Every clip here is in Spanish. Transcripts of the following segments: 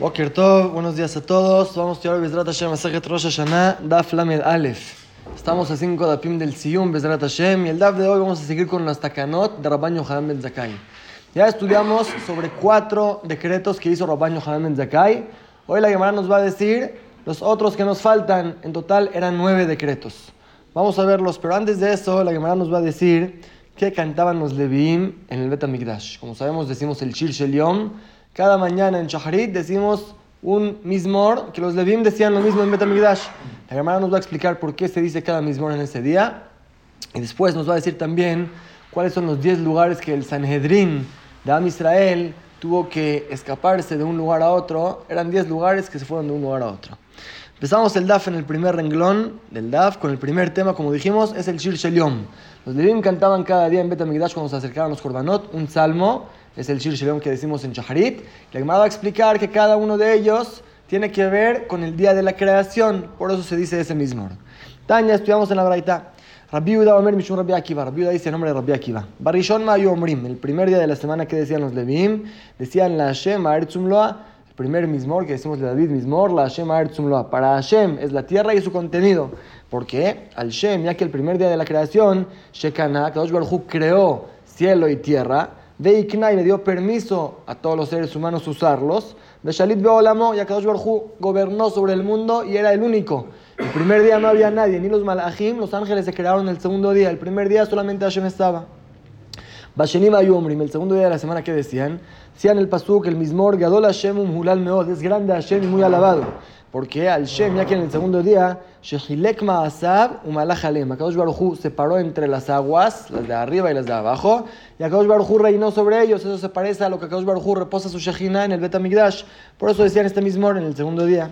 Boker Tov, buenos días a todos. Vamos a estudiar Bezrat Hashem, Masajet Rosh Hashanah, Daf Lamed Aleph. Estamos a 5 dapim del Siyum, Bezrat Hashem, y el Daf de hoy vamos a seguir con las Takanot de Rabban Yohanan Ben Zakai. Ya estudiamos sobre cuatro decretos que hizo Rabban Yohanan Ben Zakai. Hoy la Gemara nos va a decir los otros que nos faltan. En total eran nueve decretos. Vamos a verlos, pero antes de eso, la Gemara nos va a decir que cantaban los Leviim en el Bet HaMikdash. Como sabemos, decimos el Shir Shel Yom. Cada mañana en Shaharit decimos un mismor, que los Levim decían lo mismo en Betamigdash. La Gemara nos va a explicar por qué se dice cada mismor en ese día. Y después nos va a decir también cuáles son los 10 lugares que el Sanhedrin de Am Israel tuvo que escaparse de un lugar a otro. Eran 10 lugares que se fueron de un lugar a otro. Empezamos el DAF en el primer renglón del DAF con el primer tema, como dijimos, es el Shir Sheliom. Los Levim cantaban cada día en Betamigdash cuando se acercaban los Korbanot un salmo es el Shir Shalom que decimos en Shaharit. La Gemara va a explicar que cada uno de ellos tiene que ver con el día de la creación, por eso se dice ese mismo. Tanya, estudiamos en la Braita. Rabbi Uda Omer Mishun Rabbi Akiva. Rabbi Uda dice el nombre de Rabbi Akiva. Barishon Mayu Omrim. El primer día de la semana que decían los Levim, decían la Hashem Aertzum Loa. El primer mismor que decimos de David mismor, la Hashem Aertzum Loa. Para Hashem es la tierra y su contenido. ¿Por qué? Al Shem, ya que el primer día de la creación, Shekana, Kadosh Baruj creó cielo y tierra de le dio permiso a todos los seres humanos usarlos. De Shalit Beolamo, Yakadosh Barhu gobernó sobre el mundo y era el único. El primer día no había nadie, ni los malachim, los ángeles se crearon el segundo día. El primer día solamente Hashem estaba. Bashenim Ayumrim, el segundo día de la semana que decían, decían el pasuk, el mismor, Gadol Hashem Umhulal Meod, es grande Hashem y muy alabado. Porque al Shem, ya que en el segundo día, Shehilek Ma'asab Umalach Alem, Akadosh Baruchu separó entre las aguas, las de arriba y las de abajo, y Akadosh Baruchu reinó sobre ellos. Eso se parece a lo que Akadosh Baruchu reposa su Shehina en el Bet Amigdash. Por eso decían este mismo en el segundo día.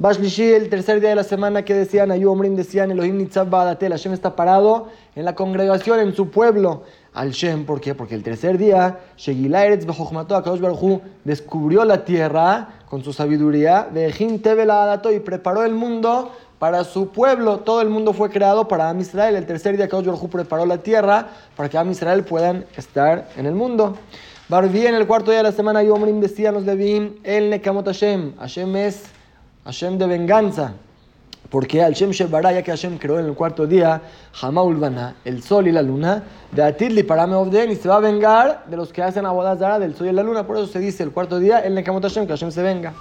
Bashlishi, el tercer día de la semana que decían, Ayu Omrim decían, Elohim Nitzab Badatel, Hashem está parado en la congregación, en su pueblo al Shem. ¿Por qué? Porque el tercer día, Shegila Eretz Akadosh Baruchu descubrió la tierra con su sabiduría, y preparó el mundo para su pueblo. Todo el mundo fue creado para Am Israel. El tercer día, Akadosh Baruchu preparó la tierra para que Am Israel puedan estar en el mundo. Barbi en el cuarto día de la semana, Yomrim decían los Levim, El Nekamot Hashem. Hashem es Hashem de venganza. Porque al Shem Shebara, ya que Hashem creó en el cuarto día, Hamaulvana, el sol y la luna, de Atidli para y se va a vengar de los que hacen abodazara del sol y la luna. Por eso se dice el cuarto día, el Nekamot Hashem, que Hashem se venga.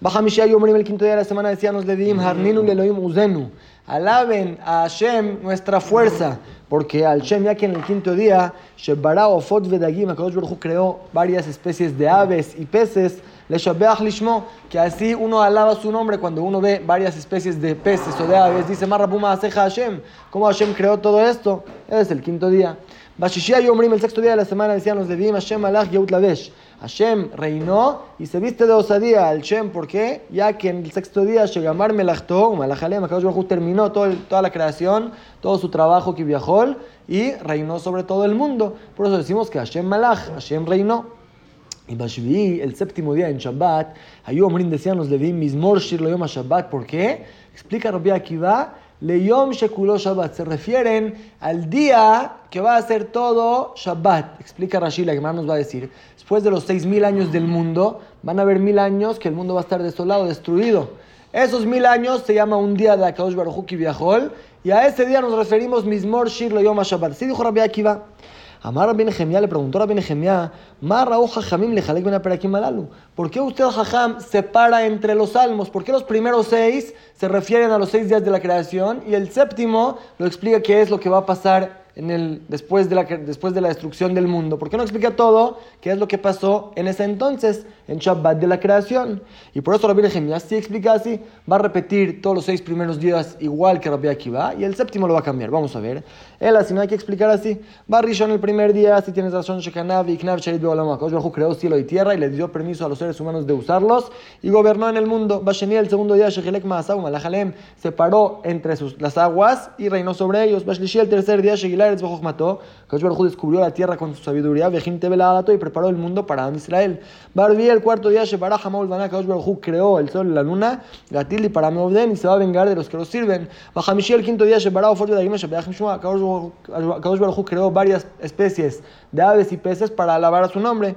Baja Mishia Yomrim, el quinto día de la semana, decían los Leviim, Harninu Leloim Uzenu. Alaben a Hashem nuestra fuerza. Porque al Shem, ya que en el quinto día, Shebara Ofot Vedagim, Akadosh Baruch creó varias especies de aves y peces, le Lishmo, que así uno alaba su nombre cuando uno ve varias especies de peces o de aves. Dice, Marrabuma Aseja Hashem. ¿Cómo Hashem creó todo esto? Es el quinto día. Bashishia Yomrim, el sexto día de la semana, decían los Leviim, Hashem Alach Yeut Lavesh. Hashem reinó y se viste de osadía al Shem. ¿Por qué? Ya que en el sexto día, Shegamar Melachto, Malajalem, Akadosh terminó todo toda la creación, todo su trabajo que viajó y reinó sobre todo el mundo. Por eso decimos que Hashem Malach, Hashem reinó. Y Bashvi, el séptimo día en Shabbat, Ayú decían los Levim, Mismor Shir Yom Shabbat. ¿Por qué? Explica Rabbi Akiva, Leyom Shekulo Shabbat. Se refieren al día que va a ser todo Shabbat. Explica Rashi, la más nos va a decir. Después de los seis mil años del mundo, van a haber mil años que el mundo va a estar desolado, destruido. Esos mil años se llama un día de Akadosh Baruch Viajol, y a ese día nos referimos Mismor Shir Yom Shabbat. Sí dijo Rabbi Akiva. Amar Nehemiah le preguntó a Rabbi Nehemiah, le ¿Por qué usted, Jajam, separa entre los salmos? ¿Por qué los primeros seis se refieren a los seis días de la creación y el séptimo lo explica qué es lo que va a pasar en el, después, de la, después de la destrucción del mundo. ¿Por qué no explica todo qué es lo que pasó en ese entonces, en Shabbat de la creación? Y por eso Rabbi Nehemiah sí explica así, va a repetir todos los seis primeros días igual que Rabbi Akiva y el séptimo lo va a cambiar. Vamos a ver. Él así no hay que explicar así. Va en el primer día, si tienes razón, Shekanav y Knav Shalit Bajo creó cielo y tierra y le dio permiso a los seres humanos de usarlos y gobernó en el mundo. Basheni el segundo día, Shekelek Maasaum, Malahalem, separó entre sus, las aguas y reinó sobre ellos. Bashlishi el tercer día, Shegilaretz Bajo Kadosh Baruj descubrió la tierra con su sabiduría, Vejim Tebeladato y preparó el mundo para Israel. Barbi cuarto día, Shebarah Hamaul Baná, Kadosh Baruj hu el sol y la luna, Gatil y para y se va a vengar de los que los sirven. Bajamishi el quinto día, Shebarah Ofot Vedagim, Shebeachim Shua, Kadosh Baruj creó varias especies de aves y peces para alabar a su nombre.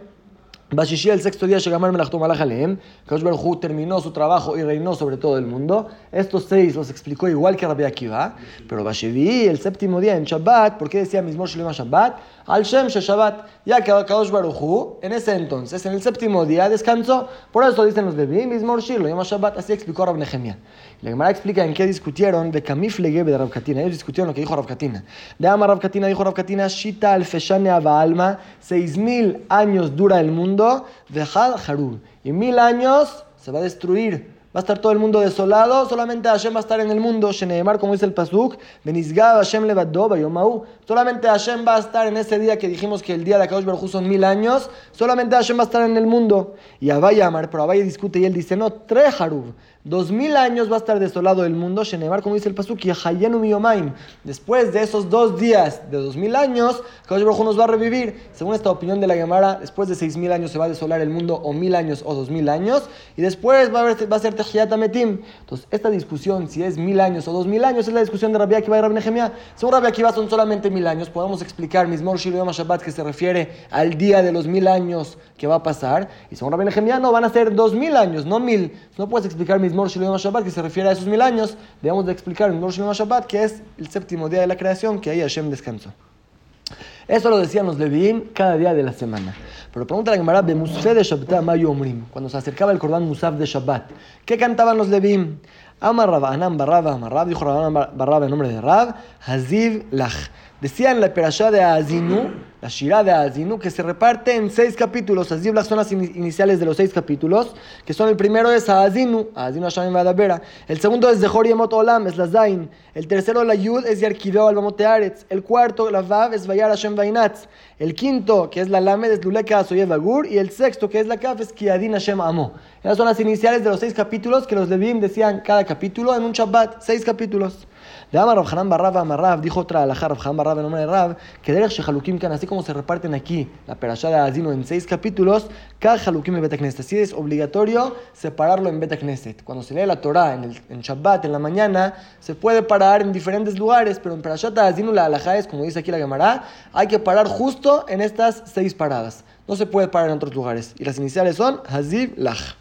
Bashishi, el sexto día, Shegamar Melachto Malach Aleem, Kaush Baruj terminó su trabajo y reinó sobre todo el mundo. Estos seis los explicó igual que Rabbi Akiva, pero Bashivi, el séptimo día en Shabbat, ¿por qué decía mismo Shalom Shabbat? Al Shem Shabbat, ya que Kaush Baruj en ese entonces, en el séptimo día, descansó. Por eso dicen los Levi, mismo Shilo, llama Shabbat, así explicó Rabbi Nehemiah. La Gemara explica en qué discutieron de Kamif Legebe de Rabkatina. Ellos discutieron lo que dijo Rabkatina. De Ama Rabkatina dijo Rabkatina, Shita al Feshane Alma, seis mil años dura el mundo, Had Harur. Y mil años se va a destruir. Va a estar todo el mundo desolado, solamente Hashem va a estar en el mundo. Sheneemar, como dice el Pasuk, Benizgab Hashem Levadó, Yomahu. Solamente Hashem va a estar en ese día que dijimos que el día de Akadosh Baruj son mil años. Solamente Hashem va a estar en el mundo. Y Abaya Amar, pero Abaya discute y él dice, no, tres Harub. Dos mil años va a estar desolado el mundo, Shenemar, como dice el Pasuk. Después de esos dos días de dos mil años, Kadosh Baruj nos va a revivir. Según esta opinión de la Gemara, después de seis mil años se va a desolar el mundo, o mil años, o dos mil años, y después va a, va a ser Tehiyat Metim. Entonces, esta discusión, si es mil años o dos mil años, es la discusión de Rabbi Akiva y Rabbi Nehemiah. Según Rabbi Akiva son solamente mil años, podemos explicar Mismor Yom Shabbat, que se refiere al día de los mil años que va a pasar, y según Rabbi Nehemiah no, van a ser dos mil años, no mil. No puedes explicar Mismor Shilu Yom Shabbat, que se refiere a esos mil años, debemos de explicar en Rosh Shabbat, que es el séptimo día de la creación, que ahí Hashem descansó. Eso lo decían los Leviim cada día de la semana. Pero pregunta la Gemara, de Musaf de Shabbat Omrim, cuando se acercaba el Cordán Musaf de Shabbat, ¿qué cantaban los Leviim? Amar Rab, Anam Barraba, Amar Rab, dijo Rab Barraba en nombre de Rab, Haziv Lach. Decían la perashá de Azinu, la Shirah de Azinu, que se reparte en seis capítulos. Así las iniciales de los seis capítulos, que son el primero es Azinu, Azinu Hashem Vadabera. El segundo es Zehor Yemot Olam, es la Zain. El tercero, la Yud, es Yarkideo Albamot Tearetz. El cuarto, la Vav, es Vayar Hashem Vainatz. El quinto, que es la Lamed, es Luleka Asoyev Agur. Y el sexto, que es la Kaf, es Kiadin Hashem Amo. Esas son las iniciales de los seis capítulos que los Levim decían cada capítulo en un Shabbat, seis capítulos. De Amar Rav Hanan Barrav Amarrav, dijo otra alajá Rav Hanan Barrav en nombre de Rav, que Derech Shehalukim Kan, así como se reparten aquí la perashá de Azino en seis capítulos, cada Halukim en Betakneset. Así es obligatorio separarlo en Betakneset. Cuando se lee la Torah en, el, en Shabbat, en la mañana, se puede parar en diferentes lugares, pero en perashat de Azino la alajá es, como dice aquí la Gemara, hay que parar justo en estas seis paradas. No se puede parar en otros lugares. Y las iniciales son Haziv Lach.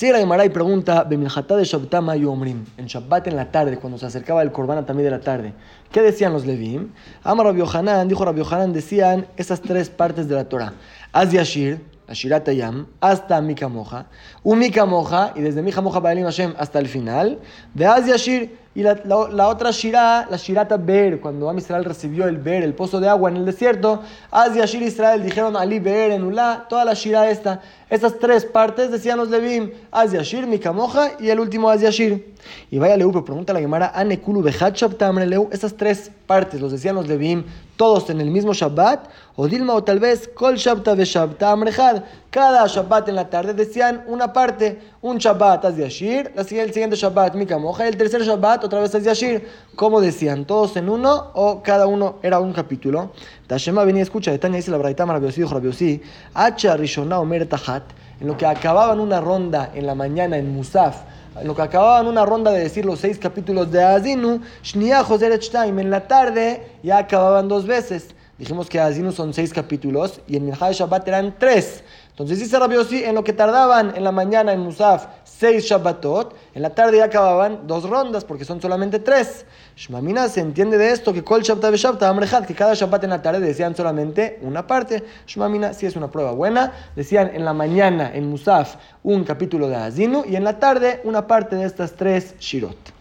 Sigue la Gemara y pregunta, de Shabbat Yomrim, en Shabbat en la tarde, cuando se acercaba el Corbana también de la tarde, ¿qué decían los Levim? Amar Rabbi Yohanan, dijo Rabbi Yohanan, decían esas tres partes de la Torah. Az Yashir, la hasta Mika Moja, un Mika Moja, y desde Mika Moja Baalim Hashem hasta el final, de Yashir, y la, la, otra Shirah, la Shirata Ber, cuando Am Israel recibió el Ber, el pozo de agua en el desierto, Az Yashir Israel dijeron Ali Ber en Ula, toda la Shirah esta. Estas tres partes decían los Levim, Az Yashir, Mikamoja y el último Az Yashir. Y vaya Leu, pero pregunta la Gemara, Anekulu Behachab Leu, estas tres partes los decían los Levim, todos en el mismo Shabbat, o Dilma o tal vez Kol Shabta Beshabta Amrejad. Cada Shabbat en la tarde decían una parte, un Shabbat Az Yashir, el siguiente Shabbat Mikamoja y el tercer Shabbat otra vez Az Yashir. ¿Cómo decían? ¿Todos en uno o cada uno era un capítulo? Tashema venía, escucha, Tania dice la Braita Rabiosi, dijo Rabiosi, Hacha Rishona Omer Tahat, en lo que acababan una ronda en la mañana en Musaf, lo que acababan una ronda de decir los seis capítulos de Azinu, Shnia en la tarde ya acababan dos veces. Dijimos que Azinu son seis capítulos y en Minhaj Shabbat eran tres. Entonces dice Rabbi en lo que tardaban en la mañana en Musaf seis Shabbatot, en la tarde ya acababan dos rondas porque son solamente tres. Shmamina se entiende de esto que Kol Shabbat Shabbat que cada Shabbat en la tarde decían solamente una parte. Shmamina sí es una prueba buena. Decían en la mañana en Musaf un capítulo de Azinu y en la tarde una parte de estas tres Shirot.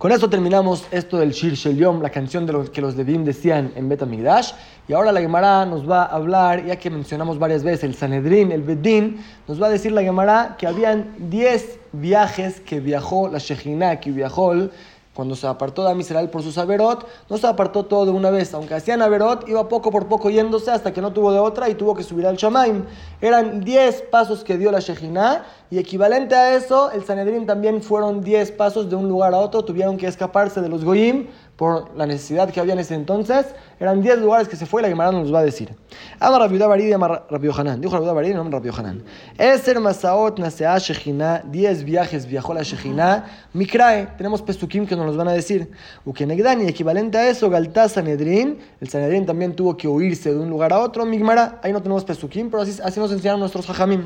Con esto terminamos esto del Shir Shel Yom, la canción de los que los Levim decían en Bet Amigdash. Y ahora la Gemara nos va a hablar, ya que mencionamos varias veces el Sanedrin, el Bedín, nos va a decir la Gemara que habían 10 viajes que viajó la Shejina, que viajó cuando se apartó de Amisrael por sus Averot, no se apartó todo de una vez. Aunque hacían Averot, iba poco por poco yéndose hasta que no tuvo de otra y tuvo que subir al Shamaim. Eran 10 pasos que dio la Shejina y equivalente a eso, el Sanedrín también fueron 10 pasos de un lugar a otro. Tuvieron que escaparse de los Goyim por la necesidad que había en ese entonces, eran 10 lugares que se fue y la Gemara nos va a decir. Ama Rabiuda Baridi, ama Rabio Hanan. Dijo Rabiuda Baridi, no Rabio Hanan. Eser Masaot Nasea Shechina, 10 viajes viajó la Shechina. Mikrae, tenemos pesukim que nos los van a decir. Ukenegdani, equivalente a eso, Galtá Sanedrin. El Sanedrin también tuvo que huirse de un lugar a otro. Migmara, ahí no tenemos pesukim, pero así, así nos enseñaron nuestros hajamim.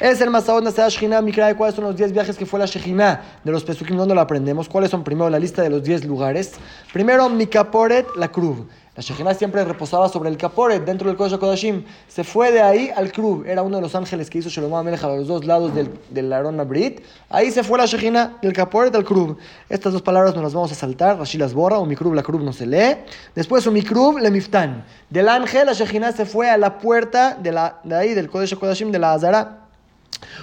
Eser Masaot Nasea Shechina, Mikrae, ¿cuáles son los 10 viajes que fue la Shechina? De los pesukim, ¿dónde lo aprendemos? ¿Cuáles son primero la lista de los 10 lugares? Primero, Mikaporet, la cruz. La Shekhinah siempre reposaba sobre el Kaporet, dentro del Kodesh Kodashim. Se fue de ahí al Krub. Era uno de los ángeles que hizo Shlomo Amelech a los dos lados del, del Aarón Abrit. Ahí se fue la Shekhinah del Kaporet al Krub. Estas dos palabras nos las vamos a saltar. Rashi las borra. Un Mikrub, la Krub no se lee. Después un Mikrub, le Miftan. Del ángel, la Shekhinah se fue a la puerta de, la, de ahí, del Kodesh Kodashim, de la Azara.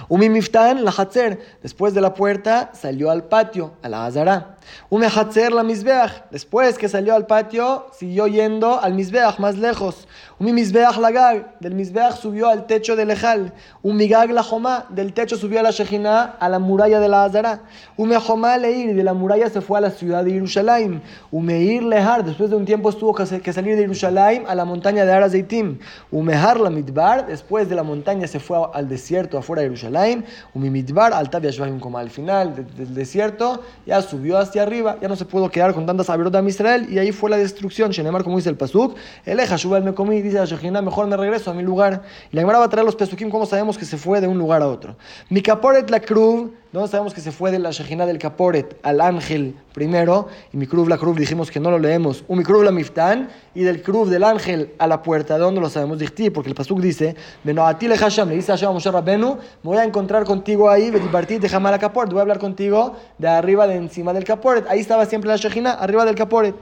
Umi Miftan, la Hatzer, después de la puerta salió al patio, a la Azara. Hatzer, la Mizbeach, después que salió al patio, siguió yendo al Mizbeach más lejos. Umi Mizbeach la Gag, del Mizbeach subió al techo del Ejal. Umi Gag la Jomá, del techo subió a la Shejina, a la muralla de la Azara. Umi Jomá Leir, de la muralla se fue a la ciudad de Jerusalén. Umeir Lehar, después de un tiempo estuvo que salir de Jerusalén a la montaña de Arazeitim. Umehar la Midbar, después de la montaña se fue al desierto afuera de Jerusalén. Umimidbar, Alta Yashvaim, como al final del desierto, ya subió arriba, ya no se pudo quedar con tantas averot de Israel y ahí fue la destrucción. Shenemar, como dice el Pasuk, Eleja Shubal me comí, dice la Shejina, mejor me regreso a mi lugar. Y la Gemara va a traer los Pesukim, como sabemos que se fue de un lugar a otro. Mi caporet la cruz, ¿dónde sabemos que se fue de la Shejina del Caporet al ángel primero? Y mi cruz la cruz dijimos que no lo leemos. Un mi cruz la miftán y del cruz del ángel a la puerta. ¿De dónde lo sabemos? Dichti, porque el Pasuk dice, Benoati le Hasham, le dice a Hashem a Moshe Rabbenu, me voy a encontrar contigo ahí, partir de Jamal Caporet, voy a hablar contigo de arriba, de encima del Caporet. Ahí estaba siempre la Shejina, arriba del Caporet.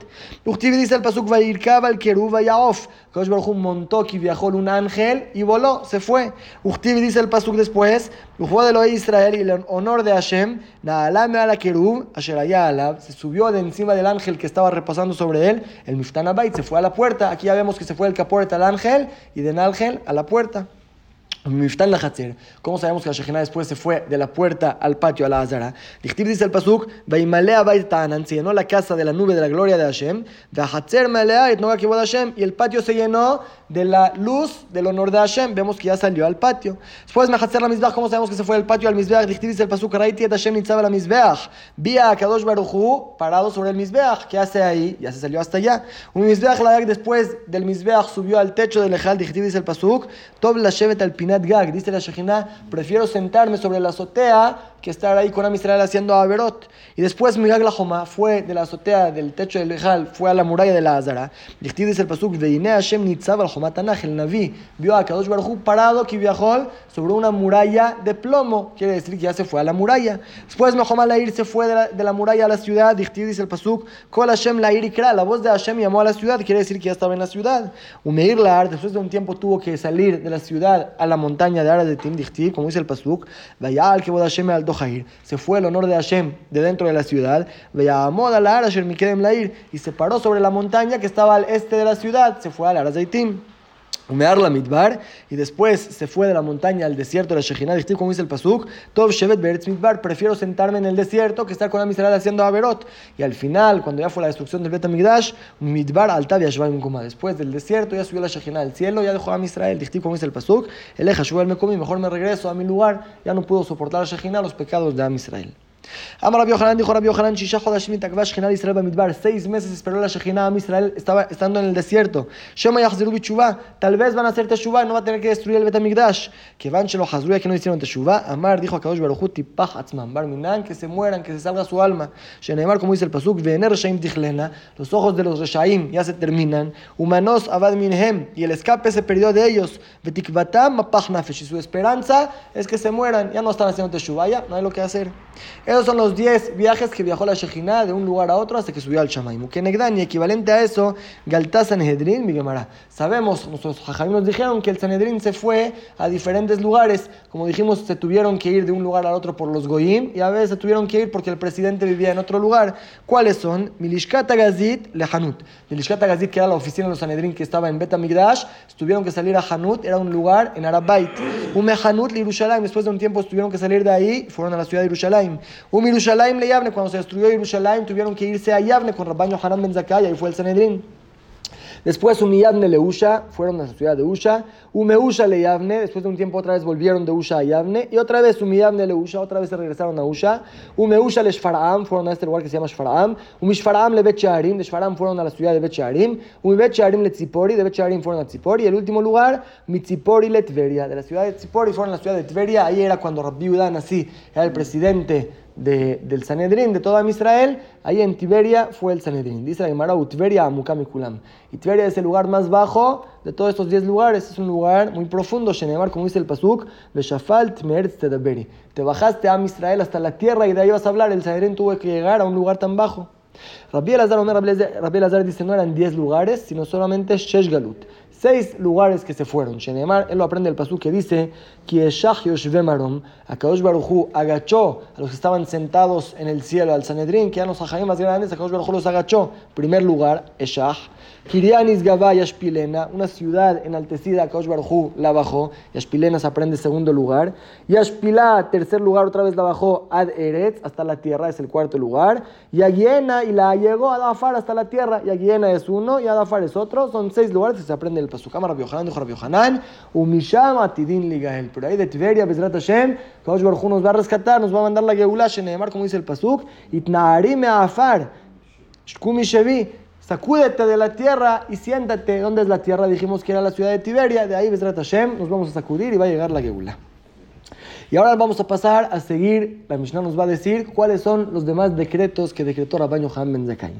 Uchtivi dice el Pasuk, Vairkab al Keruv Yaof. Kosh montó que viajó un ángel y voló, se fue. Uchtivi dice el Pasuk después, Ujó de lo Israel y el honor de Hashem, Naalame Kerub, se subió de encima del ángel que estaba reposando sobre él, el Miftan Abayt, se fue a la puerta. Aquí ya vemos que se fue el Caporet al ángel y del ángel a la puerta. Miftán la. ¿Cómo sabemos que la Shekhinah después se fue de la puerta al patio a la Azara? Dichtiv dice el Pasuk, Vaimalea Bait Tanan, se llenó la casa de la nube de la gloria de Hashem, Hatzer Malea et Noga Kibod Hashem, y el patio se llenó de la luz del honor de Hashem. Vemos que ya salió al patio. Después Mehatzer la Mizbeach, ¿cómo sabemos que se fue del patio al Mizbeach? Dichtiv dice el Pasuk, Raiti et Hashem Nitzab la Mizbeach, Vía a Kadosh Baruchu, parado sobre el Mizbeach. ¿Qué hace ahí? Ya se salió hasta allá. Un Mizbeach la después del Mizbeach subió al techo del Ejal, Dichtiv dice el Pasuk, Tob la Shevet al Dice la Shekhinah, prefiero sentarme sobre la azotea que estar ahí con Amisrael haciendo Averot. Y después Migag la Joma fue de la azotea del techo del Ejal, fue a la muralla de la Azara. Dichtiv dice el Pasuk, Veine Hashem Nitzav al Joma Tanaj, el Naví vio a Kadosh Baruj parado que viajó sobre una muralla de plomo, quiere decir que ya se fue a la muralla. Después Mahoma Lair se fue de la, de la muralla a la ciudad, Dichtiv dice el Pasuk, Kol Hashem Lair Ikra, la voz de Hashem llamó a la ciudad, quiere decir que ya estaba en la ciudad. Umeir Laar, después de un tiempo tuvo que salir de la ciudad a la montaña de Ara de Tim como dice el Pasuk, Vayal que Hashem al Se fue el honor de Hashem de dentro de la ciudad, Vayamod al Ara Mikedem Lair, y se paró sobre la montaña que estaba al este de la ciudad, se fue al Ara de Tim. Umear la y después se fue de la montaña al desierto de Shejinah. Dice como dice el Pasuk, Tov Shevet Beretz Midbar, prefiero sentarme en el desierto que estar con la Israel haciendo Averot. Y al final, cuando ya fue la destrucción del Bet Amigdash, Midbar Altav Yashvaim Kuma. Después del desierto ya subió la Shejinah al cielo, ya dejó a Israel. Dice como dice el Pasuk, Eleja Shubal me comí, mejor me regreso a mi lugar, ya no puedo soportar la Shejinah, los pecados de Am Israel. Amar Rabbi Yohanan dijo Rabbi Yohanan, Shisha Chodashim Takva Shechina de Israel Bamidbar. Seis meses esperó la Shechina a Israel estaba estando en el desierto. Shema Yachziru Bichuvá. Tal vez van a hacer Teshuvá y no va a tener que destruir el Betamigdash. Que van Shelo Hazruya que no hicieron Teshuvá. Amar dijo a Kadosh Baruchu Tipach Atzman Bar Minan que se mueran, que se salga su alma. Shenemar como dice el Pasuk, Vener Reshaim Tichlena. Los ojos de los Reshaim ya se terminan. Humanos Avad Minhem. Y el escape se perdió de ellos. Betikvatam Mapach Nafesh. Y su esperanza es que se mueran. Ya no están haciendo Teshuvá, ya no hay lo que hacer. Esos son los 10 viajes que viajó la Shejina de un lugar a otro hasta que subió al Shamaim. y equivalente a eso, Galtá Sanhedrin, mi Gemara. Sabemos, nuestros jajamim nos dijeron que el Sanhedrin se fue a diferentes lugares. Como dijimos, se tuvieron que ir de un lugar al otro por los Goyim y a veces se tuvieron que ir porque el presidente vivía en otro lugar. ¿Cuáles son? Milishkata Gazit, Lehanut. Milishkata Gazit, que era la oficina de los Sanhedrin que estaba en Bet Migdash, tuvieron que salir a Hanut, era un lugar en Arabait. Un Hanut, Yerushalayim, después de un tiempo tuvieron que salir de ahí fueron a la ciudad de Yerushalayim. Un Yerushalayim le Yavne, cuando se destruyó Yerushalayim, tuvieron que irse a Yavne con Rabban Yohanan Ben Zakkai, ahí fue el Sanedrín. Después Umiyavne le Usha, fueron a la ciudad de Usha. Umeusha le Yavne, después de un tiempo otra vez volvieron de Usha a Yavne. Y otra vez Umiyavne le Usha, otra vez se regresaron a Usha. Umeusha le Shfaraam, fueron a este lugar que se llama Shfaraam. Umishfaraam le Becharim, de Shfaraam fueron a la ciudad de Becharim. Umibecharim le Tzipori, de Becharim fueron a Tzipori. Y el último lugar, Mitzipori le Tveria, de la ciudad de Tzipori fueron a la ciudad de Tveria. Ahí era cuando Rabbi Udan así era el presidente de, del Sanedrín, de toda Israel, ahí en Tiberia fue el Sanedrín. Dice la Gemara, Utveria Amukam Y Tiberia es el lugar más bajo de todos estos 10 lugares. Es un lugar muy profundo, Shenemar, como dice el Pasuk, Tedaberi. Te bajaste a Israel hasta la tierra y de ahí vas a hablar. El Sanedrín tuvo que llegar a un lugar tan bajo. Rabbi Elazar, Rabbi Elazar dice, no eran 10 lugares, sino solamente Shesh Galut seis lugares que se fueron. Shenemar, él lo aprende el pasú que dice, Akadosh Baruchu agachó a los que estaban sentados en el cielo, al Sanedrín, que eran los ajaim más grandes, Akadosh Baruchu los agachó. Primer lugar, Eshach. Kirianis Gabá Yashpilena, una ciudad enaltecida, Akadosh Baruchu la bajó. Yashpilena se aprende segundo lugar. Yashpilá, tercer lugar, otra vez la bajó Ad Eretz, hasta la tierra, es el cuarto lugar. Y Aguiena, y la llegó a Adafar hasta la tierra. Y Aguiena es uno, y Adafar es otro. Son seis lugares que se aprende el Pasukam, Rabbi Yohanan, dijo Rabbi Yohanan, Umisham Atidin Ligael. Pero ahí de Tiberia, Bezrat Hashem, Kadosh Baruj nos va a rescatar, nos va a mandar la Geulah, Sheneemar, como dice el Pasuk, Itnaarime Afar, Shkumi Shevi, sacúdete de la tierra y siéntate. ¿Dónde es la tierra? Dijimos que era la ciudad de Tiberia, de ahí Bezrat Hashem, nos vamos a sacudir y va a llegar la Geulah. Y ahora vamos a pasar a seguir, la Mishnah nos va a decir cuáles son los demás decretos que decretó Rabban Yohan Ben Zakai.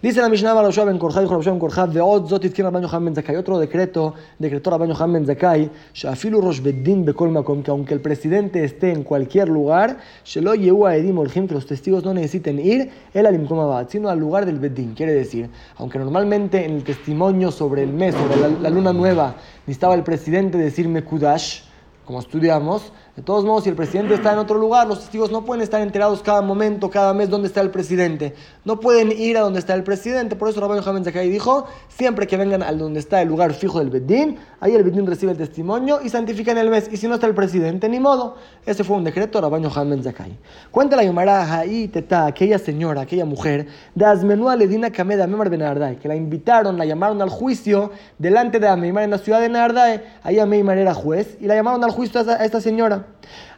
Dice la Mishnah, Barashua Ben Korja, dijo Rabban Korja, Veot Zotit Kir Rabban Yohan Ben Zakai. Otro decreto decretó Rabban Yohan Ben Zakai, Shafilu Rosh Beddin Bekol que aunque el presidente esté en cualquier lugar, Shelo Yehu Edim Olhim, que los testigos no necesiten ir, el Abad, sino al lugar del Beddin. Quiere decir, aunque normalmente en el testimonio sobre el mes, sobre la, la luna nueva, necesitaba el presidente decir Mekudash, como estudiamos, de todos modos, si el presidente está en otro lugar, los testigos no pueden estar enterados cada momento, cada mes, dónde está el presidente. No pueden ir a donde está el presidente. Por eso Rabbi Yohanan Zakai dijo, siempre que vengan a donde está el lugar fijo del Bedín, ahí el Bedín recibe el testimonio y santifican el mes. Y si no está el presidente, ni modo. Ese fue un decreto de Rabbi Yohanan Zakai. Cuenta la Yomara ahí Teta, aquella señora, aquella mujer, de Azmenua Ledina Kameda Memar Ben que la invitaron, la llamaron al juicio delante de Ameimar en la ciudad de Nardai. Ahí Ameimar era juez y la llamaron al juicio a esta señora.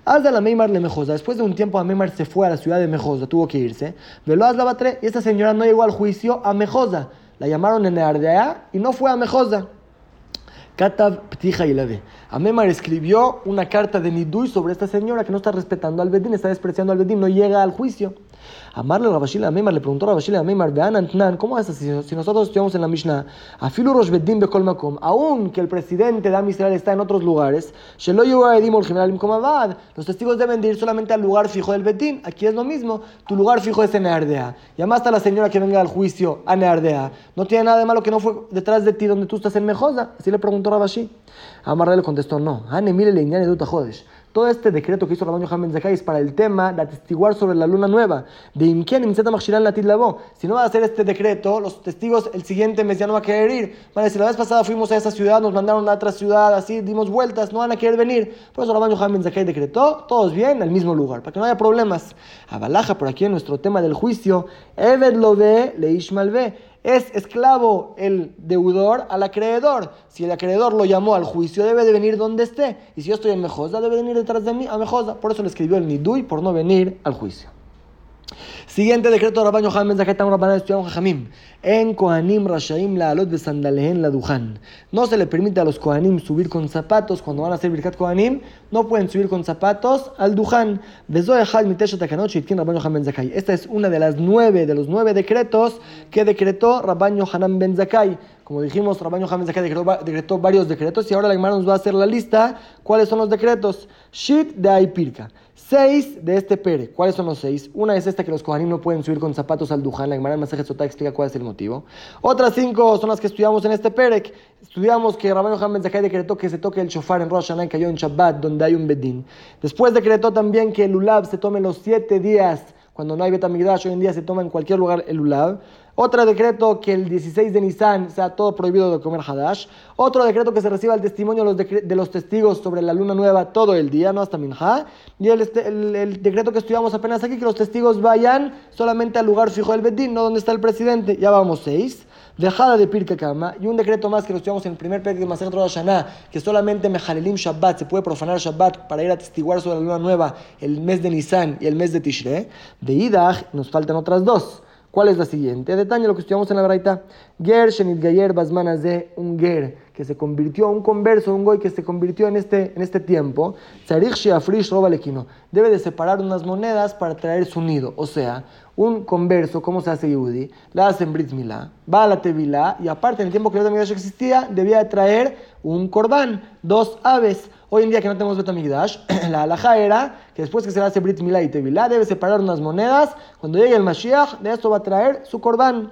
Hazla la Meimar le Mejosa. Después de un tiempo, a Meimar se fue a la ciudad de Mejosa, tuvo que irse. Velo la Batre, y esta señora no llegó al juicio a Mejosa. La llamaron en Ardea y no fue a Mejosa. Katav Ptija y ve. Amemar escribió una carta de Nidui sobre esta señora que no está respetando al Bedín, está despreciando al Bedín, no llega al juicio. Amarle Rabashil Amemar le preguntó a Rabashil Amemar, vean Antnan, ¿cómo es así? Si nosotros estudiamos en la Mishnah, Afilu Rosh Bedín Bekol Makom, que el presidente de Israel está en otros lugares, General los testigos deben de ir solamente al lugar fijo del Bedín. Aquí es lo mismo, tu lugar fijo es en Neardea. Llamaste a la señora que venga al juicio a Neardea. No tiene nada de malo que no fue detrás de ti donde tú estás en Mejosa. Así le preguntó Rabashi. Amarle le contestó, no. Hane mire le de jodes. Todo este decreto que hizo Rabban Yohanan Zakai es para el tema de atestiguar sobre la luna nueva. De Imken Labo. Si no va a hacer este decreto, los testigos el siguiente mes ya no van a querer ir. Van a decir, la vez pasada fuimos a esa ciudad, nos mandaron a otra ciudad, así dimos vueltas, no van a querer venir. Por eso Rabban Yohanan Zakai decretó, todos bien, al mismo lugar, para que no haya problemas. Abalaja por aquí en nuestro tema del juicio, Eved lo ve, le Ishmal ve es esclavo el deudor al acreedor. Si el acreedor lo llamó al juicio, debe de venir donde esté. Y si yo estoy en Mejosa, debe venir detrás de mí a Mejosa. Por eso le escribió el Nidui por no venir al juicio. Siguiente decreto de Rabban Yohanan Ben Zakhetam Rabbanan estudiaron Jajamim. En Kohanim Rashaim la alot besandalehen la dujan. No se le permite a los Kohanim subir con zapatos cuando van a hacer Birkat Kohanim. No pueden subir con zapatos al dujan. Esta es una de las nueve, de los nueve decretos que decretó Rabban Yohanan Ben Zakai. Como dijimos, Rabban Yohanan Ben Zakai decretó, decretó, varios decretos y ahora la Gemara nos va a hacer la lista. ¿Cuáles son los decretos? Shit de Aipirka. Seis de este pere. ¿Cuáles son los seis? Una es esta que los kohanim no pueden subir con zapatos al dujan. La Gemara en Masaje Sotá explica cuál es el motivo. Otras cinco son las que estudiamos en este perek. Estudiamos que Rabban Yohanan Ben Zakkai decretó que se toque el shofar en Rosh Hashanah y cayó en Shabbat, donde hay un bedín. Después decretó también que el ulab se tome los siete días. Cuando no hay betamigdash, hoy en día se toma en cualquier lugar el ulab. Otro decreto que el 16 de Nisan sea todo prohibido de comer Hadash. Otro decreto que se reciba el testimonio de los, testigos sobre la luna nueva todo el día, no hasta Minha. Y este, el, el, decreto que estudiamos apenas aquí, que los testigos vayan solamente al lugar fijo del Bedín, no donde está el presidente. Ya vamos seis dejada de Pirke Kama, y un decreto más que lo estudiamos en el primer de Maser Shana, que solamente Mejalelim Shabbat se puede profanar Shabbat para ir a testiguar sobre la luna nueva el mes de Nisan y el mes de Tishre. De Idach nos faltan otras dos. ¿Cuál es la siguiente? Detalle lo que estudiamos en la Braita. Ger Shenit Gayer Basmanas de un Ger que se convirtió, un converso, un goy que se convirtió en este, en este tiempo. Debe de separar unas monedas para traer su nido. O sea, un converso, ¿cómo se hace Yehudi? La hacen Brit Milá, va a la Tevilá y aparte en el tiempo que el Betamigdash existía debía de traer un corbán, dos aves. Hoy en día que no tenemos Betamigdash, la alhaja era que después que se hace Brit Milá y Tevilá debe separar unas monedas. Cuando llegue el Mashiach, de esto va a traer su corbán.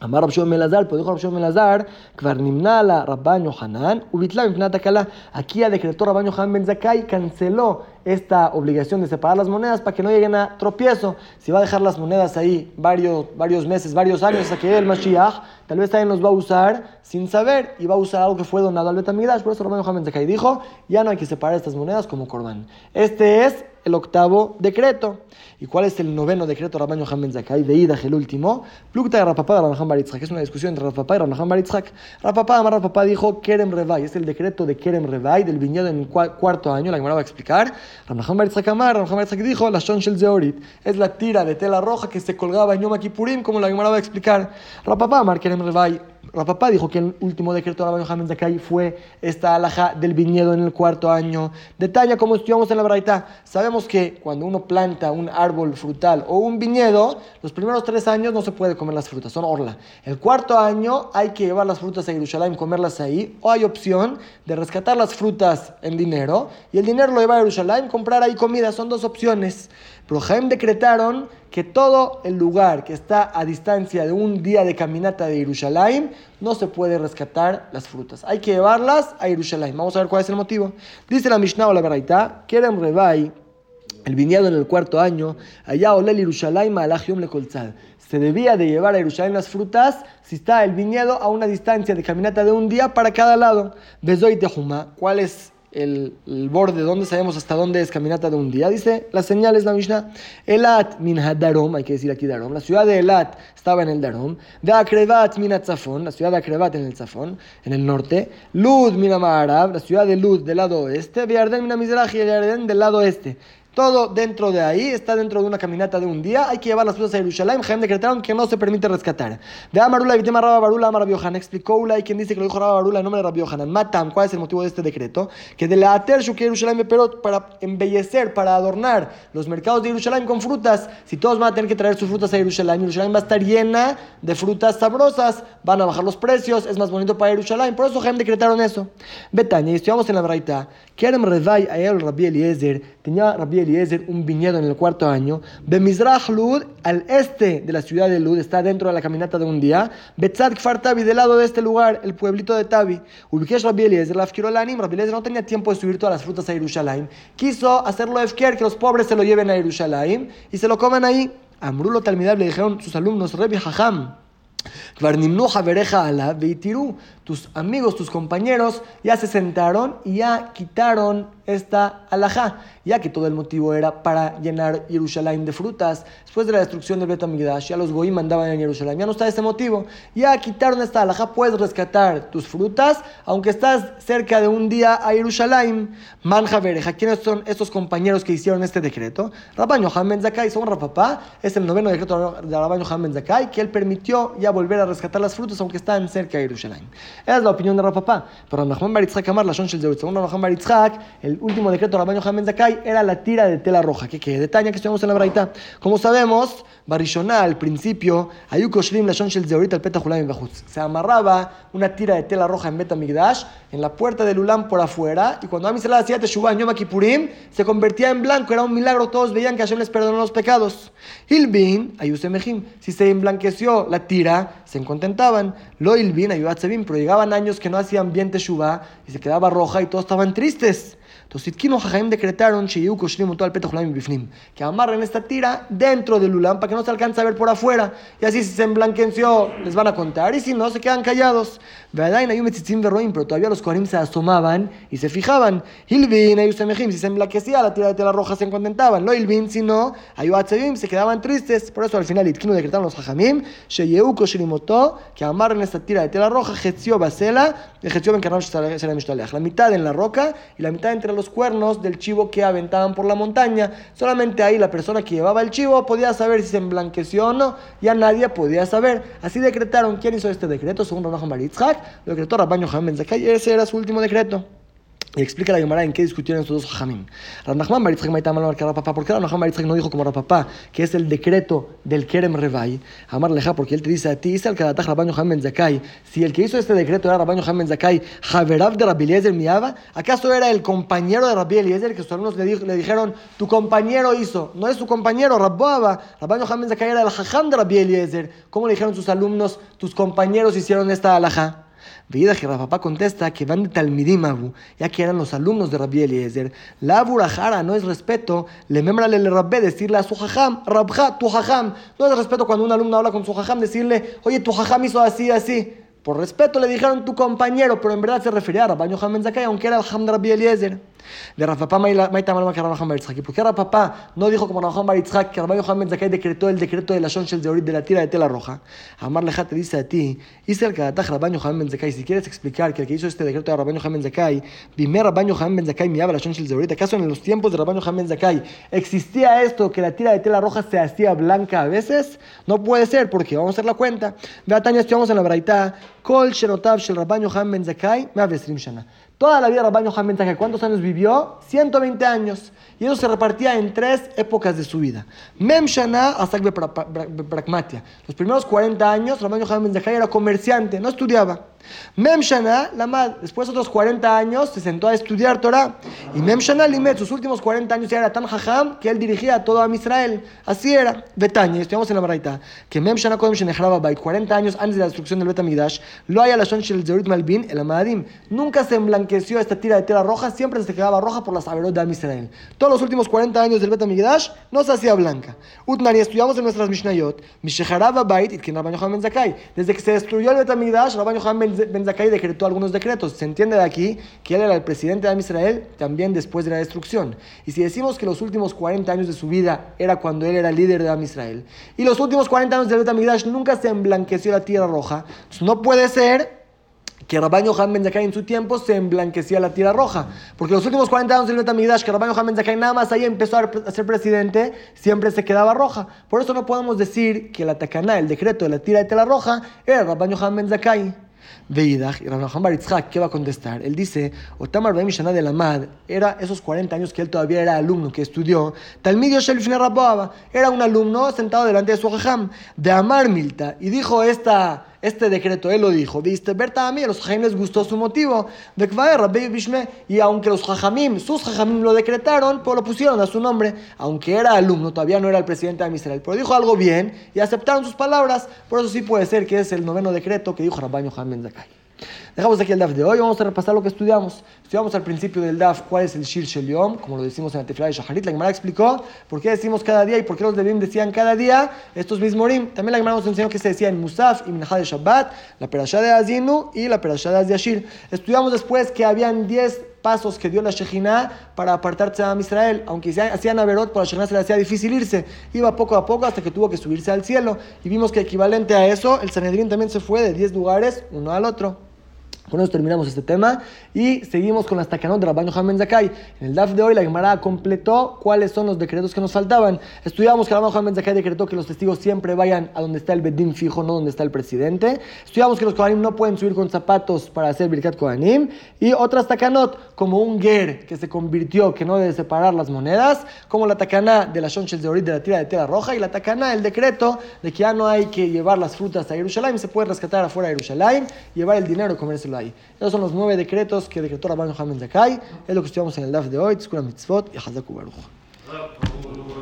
Amar Rabshon Melazar, pues dijo Rabshon Melazar, Kvarnimnala, Rabban Hanan, Ubitla, Kala. Aquí ya decretó Rabban Hanan Ben Zakai, canceló esta obligación de separar las monedas para que no lleguen a tropiezo. Si va a dejar las monedas ahí varios, varios meses, varios años hasta que llegue el Mashiach, tal vez también los va a usar sin saber y va a usar algo que fue donado al Betamidash. Por eso Rabban Hanan Ben Zakai dijo, ya no hay que separar estas monedas como Corban. Este es el octavo decreto. ¿Y cuál es el noveno decreto Rabban Yohan Ben Zakai? Veidach, el último. Plukta de Rapapá de Rabban Baritzhak. Es una discusión entre Rapapá y Rabban Baritzhak. Rapapá, Amar Rapapá dijo Kerem Revai. Es el decreto de Kerem Revai, del viñedo en cuarto año. La que me va a explicar. Rabban Baritzhak Amar, Rabban Baritzhak dijo La Shon Shel Zeorit. Es la tira de tela roja que se colgaba en Yom Kippurim, como la que me va a explicar. Rapapá, Amar Kerem Revai. Rapapá dijo que el último decreto de Yohan Ben Zakai fue esta alhaja del viñedo en el cuarto año. Detalla como estudiamos en la Braita. Sabemos que cuando uno planta un árbol frutal o un viñedo, los primeros tres años no se puede comer las frutas, son orla. El cuarto año hay que llevar las frutas a Jerusalén, comerlas ahí, o hay opción de rescatar las frutas en dinero y el dinero lo llevar a Jerusalén, comprar ahí comida, son dos opciones. Jaén decretaron que todo el lugar que está a distancia de un día de caminata de Jerusalén no se puede rescatar las frutas. Hay que llevarlas a Jerusalén. Vamos a ver cuál es el motivo. Dice la Mishnah o la Beraita, quieren Rebai el viñedo en el cuarto año, allá olel Yerushalayim le colzal. Se debía de llevar a Jerusalén las frutas si está el viñedo a una distancia de caminata de un día para cada lado. Bezoy Tejuma, ¿cuál es el, el, borde, donde sabemos hasta dónde es caminata de un día. Dice la señal es la Mishnah. Elat min Darom, hay que decir aquí Darom. La ciudad de Elat estaba en el Darom. De Akrevat min Tzafon, la ciudad de Akrevat en el Tzafon, en el norte. Lud min Amarab, la ciudad de Lud del lado oeste. Viarden min Amizrach y del lado este. Todo dentro de ahí, está dentro de una caminata de un día. Hay que llevar las frutas a Jerusalén. Jaime decretaron que no se permite rescatar. De Amarula Vitema Rabba Barula, Amar Rabiohan. Explicó Ula quien dice que lo dijo Rabba Barula en nombre de Rabiohan. Matam, ¿cuál es el motivo de este decreto? Que de la Ater Jerusalén pero para embellecer, para adornar los mercados de Jerusalén con frutas. Si todos van a tener que traer sus frutas a Jerusalén, Jerusalén va a estar llena de frutas sabrosas. Van a bajar los precios, es más bonito para Jerusalén. Por eso Jaime decretaron eso. Betania, estudiamos en la Braita. Kerem Revai Ayel Rabbi Eliezer. Tenía Rabbi Eliezer un viñedo en el cuarto año. Bemizrach Lud, al este de la ciudad de Lud, está dentro de la caminata de un día. Betzad Kfar Tabi, del lado de este lugar, el pueblito de Tabi. Ubikesh Rabbi Eliezer, la Lanim. Rabbi Eliezer no tenía tiempo de subir todas las frutas a Jerusalén. Quiso hacerlo Efker, que los pobres se lo lleven a Jerusalén y se lo coman ahí. Amrulo Talmidab le dijeron sus alumnos, Rabbi Hajam tus amigos, tus compañeros ya se sentaron y ya quitaron esta alajá, ya que todo el motivo era para llenar Jerusalén de frutas. Después de la destrucción del Betamigdash, ya los goí mandaban en Jerusalén, ya no está ese motivo. Ya quitaron esta alajá, puedes rescatar tus frutas, aunque estás cerca de un día a Jerusalén. Manja Bereja, ¿quiénes son estos compañeros que hicieron este decreto? Rabban Yohan Ben Zakai, son Rapapá, es el noveno decreto de Rabban Yohan Ben Zakai, que él permitió ya volver a rescatar las frutas, aunque están cerca de Jerusalén. Es la opinión de Rapapá. Pero Nachman Baritzhak Amar, la Shon Shel según Nachman Baritzhak, el último decreto de Rabban Yohan Zakai era la tira de tela roja. ¿Qué que Detalle que estuvimos en la Braita. Como sabemos, Barishona al principio, Ayuko Shlim la Shon Shel Zeurit al Petahulam Bajutz. Se amarraba una tira de tela roja en Betamigdash, en la puerta del Ulam por afuera, y cuando Amisela hacía Teshuvah en Yom Kippurim, se convertía en blanco, era un milagro, todos veían que Hashem les perdonó los pecados. Hilbin, Ayusemehim, si se emblanqueció la tira, se contentaban. Lo Ilbin, Ayuatzebim, pero llegaban años que no hacían bien Teshuvah y se quedaba roja y todos estaban tristes. Entonces, Sitkinu Jajaim decretaron que amarren esta tira dentro del Ulam para que no se alcance a ver por afuera. Y así, si se emblanquenció, les van a contar, y si no, se quedan callados. Pero todavía los Kohanim se asomaban y se fijaban. Hilvin, Ayusemejim, si se emblanquecía la tira de tela roja, se contentaban. No Hilvin, sino Ayuatzevim, se quedaban tristes. Por eso al final, Itkinu decretaron los Jajamim, Sheyu Koshrim que amarren esta tira de tela roja, Jetio Basela, Jetio Ben La mitad en la roca y la mitad entre los cuernos del chivo que aventaban por la montaña. Solamente ahí la persona que llevaba el chivo podía saber si se emblanqueció o no. Ya nadie podía saber. Así decretaron. ¿Quién hizo este decreto? Según Rabban Baritzhak, lo decretó Rabban Yohanan Ben Ese era su último decreto. Y explica la Gemara en qué discutieron estos dos hajamim. Ranachman Baritzhak Maita Malmar que papá. ¿Por qué Ranachman Baritzhak no dijo como papá que es el decreto del Kerem Revai? Amar Leja, porque él te dice a ti, dice al Kadataj Rabban Yohanan Ben si el que hizo este decreto era Rabban Yohanan Ben Zakai, Javerav de Rabbi Eliezer Miaba, ¿acaso era el compañero de Rabbi Eliezer que sus alumnos le, le, dijeron, tu compañero hizo? No es su compañero, Rabboaba. Rabban Yohanan Ben Zakai era el hajam de Rabbi Eliezer. ¿Cómo le dijeron sus alumnos, tus compañeros hicieron esta alhaja? Vida que papá contesta que van de Talmidim ya que eran los alumnos de Rabbi Eliezer. La burajara no es respeto, le membrale le rabbe decirle a su jajam, rabja, tu jajam. No es respeto cuando un alumno habla con su jajam, decirle, oye, tu jajam hizo así, así. Por respeto le dijeron tu compañero, pero en verdad se refería a Rabbi Yohanan Zakai, aunque era el Ham de Rabbi Eliezer. De Rafapá Maita Malma que Rabbi Bar ¿Por qué Rafapá no dijo como Rabbi Bar que Rabbi Yohanan Zakai decretó el decreto de la Shonshel de de la tira de tela roja? Amar Leja te dice a ti, hice el Kadataj Rabbi Yohanan Zakai. Si quieres explicar que el que hizo este decreto de Rabbi Yohanan Zakai, Bimé Rabbi Yohanan Zakai mi la Shonshel de ¿Acaso en los tiempos de Rabbi Yohanan Zakai existía esto que la tira de tela roja se hacía blanca a veces? No puede ser porque vamos a hacer la cuenta. Vea, Tania, estudiamos en la Braita. Kol Sherotav Shel Rabban Yohan Ben Zakai, Shana. Toda la vida Rabban Yohan Ben ¿cuántos años vivió? 120 años. Y eso se repartía en tres épocas de su vida. Mem Shana Asak. Los primeros 40 años, Rabban Yohan Ben era comerciante, no estudiaba. Mem Shana, la después de otros 40 años, se sentó a estudiar Torah. Y Mem Shana Limet, sus últimos 40 años ya era tan jajam que él dirigía a todo a Israel. Así era. Betania, estudiamos en la Baraita, que Mem Shana Kodem Shenechraba Bait, 40 años antes de la destrucción del Betamigdash, lo hay a la Shon Shel Zerit Malbin, el Amadim. Nunca se emblanqueció esta tira de tela roja, siempre se quedaba roja por las averot de Israel. Todos los últimos 40 años del Betamigdash no se hacía blanca. Utnani, estudiamos en nuestras Mishnayot, Mishecharaba Bait, que Rabban Yohanan Ben Desde que se destruyó el Betamigdash, Rabban Yohanan Ben Zakai decretó algunos decretos. Se entiende de aquí que él era el presidente de Israel también después de la destrucción. Y si decimos que los últimos 40 años de su vida era cuando él era líder de Israel, y los últimos 40 años del Betamigdash nunca se emblanqueció la tierra roja, no puede ser que Rabban Yohan Ben Zakai en su tiempo se emblanquecía la tierra roja. Porque los últimos 40 años del Betamigdash, que Rabban Yohan Ben Zakai nada más ahí empezó a ser presidente, siempre se quedaba roja. Por eso no podemos decir que la Takaná, el decreto de la tira de tela roja, era Rabban Yohan Ben Zakai. Veidach, y Rabban Baritzhak, ¿qué va a contestar? Él dice, Otamar Baim Shana de era esos 40 años que él todavía era alumno, que estudió, Talmidio Shelfine Rabboaba, era un alumno sentado delante de su jajam, de Amar Milta, y dijo esta este decreto, él lo dijo, viste, Berta a mí, a los jajamim les gustó su motivo, de Bishme, y aunque los jajamim, sus jajamim lo decretaron, pues lo pusieron a su nombre, aunque era alumno, todavía no era el presidente de Israel, pero dijo algo bien y aceptaron sus palabras, por eso sí puede ser que es el noveno decreto que dijo Rabban Yohanan Zakai. Dejamos aquí el DAF de hoy, vamos a repasar lo que estudiamos. Estudiamos al principio del DAF cuál es el Shir Shel Yom, como lo decimos en la Tefilá de Shaharit. La Gemara explicó por qué decimos cada día y por qué los Levim decían cada día estos mismos Rim. También la Gemara nos enseñó que se decía en Musaf y Minhad de Shabbat, la Perashá de Azinu y la Perashá de Azyashir. Estudiamos después que habían 10 pasos que dio la Shejina para apartarse a Israel. Aunque hacían Averot, por la Shejina se le hacía difícil irse. Iba poco a poco hasta que tuvo que subirse al cielo. Y vimos que equivalente a eso, el Sanedrín también se fue de 10 lugares uno al otro. Con eso terminamos este tema y seguimos con las takanot de Rabban Yohanan Zakai. En el DAF de hoy la Gemara completó cuáles son los decretos que nos faltaban. Estudiamos que Rabban Yohanan Zakai decretó que los testigos siempre vayan a donde está el Bedín fijo, no donde está el presidente. Estudiamos que los Kohanim no pueden subir con zapatos para hacer Birkat Kohanim. Y otras takanot, como un Ger que se convirtió, que no debe separar las monedas, como la takana de la Shonchel de Orit de la tira de tela roja y la takana, el decreto de que ya no hay que llevar las frutas a Jerusalén, se puede rescatar afuera de Jerusalén, llevar el dinero comérselo ahí. Esos son los nueve decretos que decretó Rabban Yohanan Zakai. Es lo que estudiamos en el DAF de hoy. Tzkura mitzvot y Baruch.